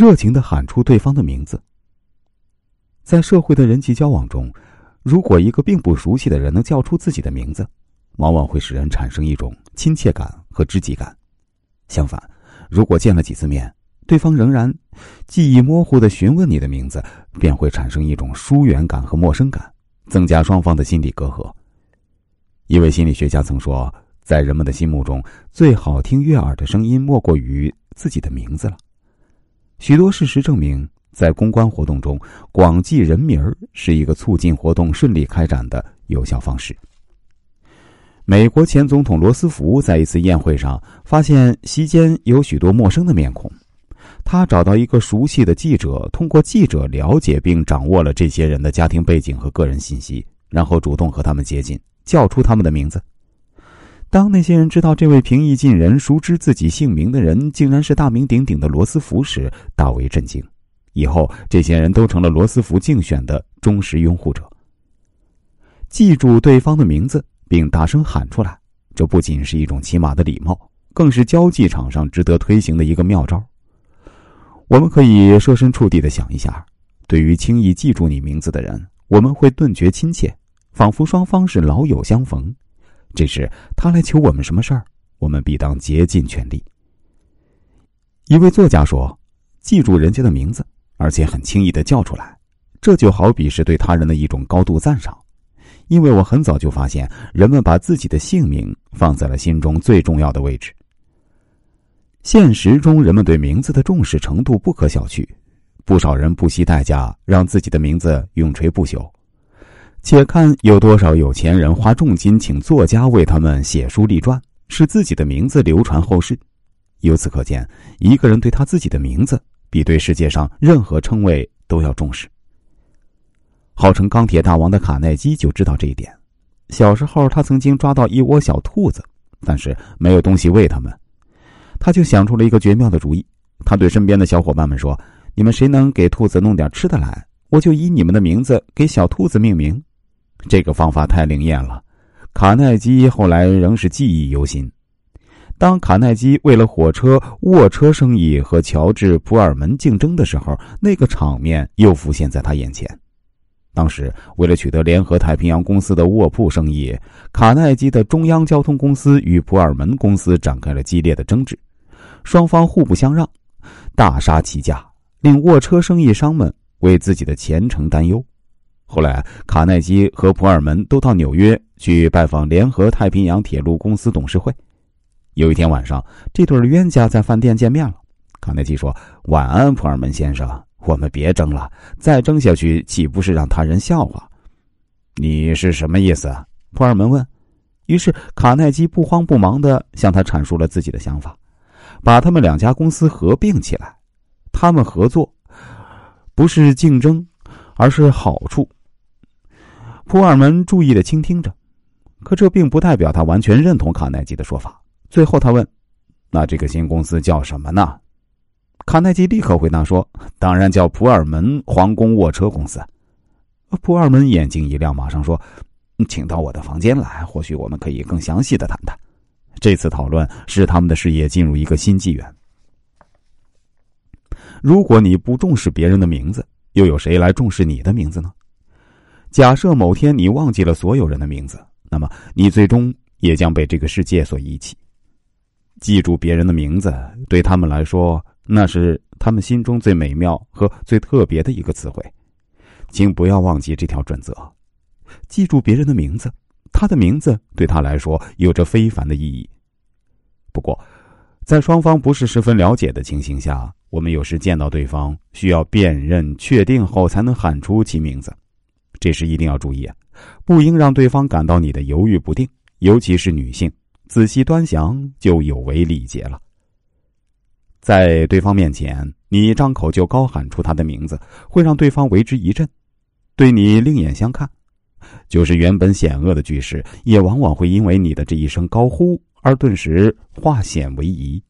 热情的喊出对方的名字。在社会的人际交往中，如果一个并不熟悉的人能叫出自己的名字，往往会使人产生一种亲切感和知己感。相反，如果见了几次面，对方仍然记忆模糊的询问你的名字，便会产生一种疏远感和陌生感，增加双方的心理隔阂。一位心理学家曾说，在人们的心目中，最好听悦耳的声音莫过于自己的名字了。许多事实证明，在公关活动中，广记人名儿是一个促进活动顺利开展的有效方式。美国前总统罗斯福在一次宴会上发现席间有许多陌生的面孔，他找到一个熟悉的记者，通过记者了解并掌握了这些人的家庭背景和个人信息，然后主动和他们接近。叫出他们的名字。当那些人知道这位平易近人、熟知自己姓名的人竟然是大名鼎鼎的罗斯福时，大为震惊。以后，这些人都成了罗斯福竞选的忠实拥护者。记住对方的名字并大声喊出来，这不仅是一种起码的礼貌，更是交际场上值得推行的一个妙招。我们可以设身处地的想一下：对于轻易记住你名字的人，我们会顿觉亲切。仿佛双方是老友相逢，这时他来求我们什么事儿，我们必当竭尽全力。一位作家说：“记住人家的名字，而且很轻易的叫出来，这就好比是对他人的一种高度赞赏。”因为我很早就发现，人们把自己的姓名放在了心中最重要的位置。现实中，人们对名字的重视程度不可小觑，不少人不惜代价让自己的名字永垂不朽。且看有多少有钱人花重金请作家为他们写书立传，使自己的名字流传后世。由此可见，一个人对他自己的名字，比对世界上任何称谓都要重视。号称钢铁大王的卡耐基就知道这一点。小时候，他曾经抓到一窝小兔子，但是没有东西喂它们，他就想出了一个绝妙的主意。他对身边的小伙伴们说：“你们谁能给兔子弄点吃的来，我就以你们的名字给小兔子命名。”这个方法太灵验了，卡耐基后来仍是记忆犹新。当卡耐基为了火车卧车生意和乔治·普尔门竞争的时候，那个场面又浮现在他眼前。当时为了取得联合太平洋公司的卧铺生意，卡耐基的中央交通公司与普尔门公司展开了激烈的争执，双方互不相让，大杀其价，令卧车生意商们为自己的前程担忧。后来，卡耐基和普尔门都到纽约去拜访联合太平洋铁路公司董事会。有一天晚上，这对冤家在饭店见面了。卡耐基说：“晚安，普尔门先生，我们别争了，再争下去岂不是让他人笑话？”你是什么意思？普尔门问。于是，卡耐基不慌不忙的向他阐述了自己的想法，把他们两家公司合并起来。他们合作，不是竞争，而是好处。普尔门注意的倾听着，可这并不代表他完全认同卡耐基的说法。最后他问：“那这个新公司叫什么呢？”卡耐基立刻回答说：“当然叫普尔门皇宫卧车公司。”普尔门眼睛一亮，马上说：“请到我的房间来，或许我们可以更详细的谈谈。这次讨论使他们的事业进入一个新纪元。如果你不重视别人的名字，又有谁来重视你的名字呢？”假设某天你忘记了所有人的名字，那么你最终也将被这个世界所遗弃。记住别人的名字，对他们来说，那是他们心中最美妙和最特别的一个词汇。请不要忘记这条准则：记住别人的名字，他的名字对他来说有着非凡的意义。不过，在双方不是十分了解的情形下，我们有时见到对方需要辨认、确定后才能喊出其名字。这时一定要注意，不应让对方感到你的犹豫不定，尤其是女性。仔细端详，就有违礼节了。在对方面前，你张口就高喊出他的名字，会让对方为之一振，对你另眼相看。就是原本险恶的局势，也往往会因为你的这一声高呼而顿时化险为夷。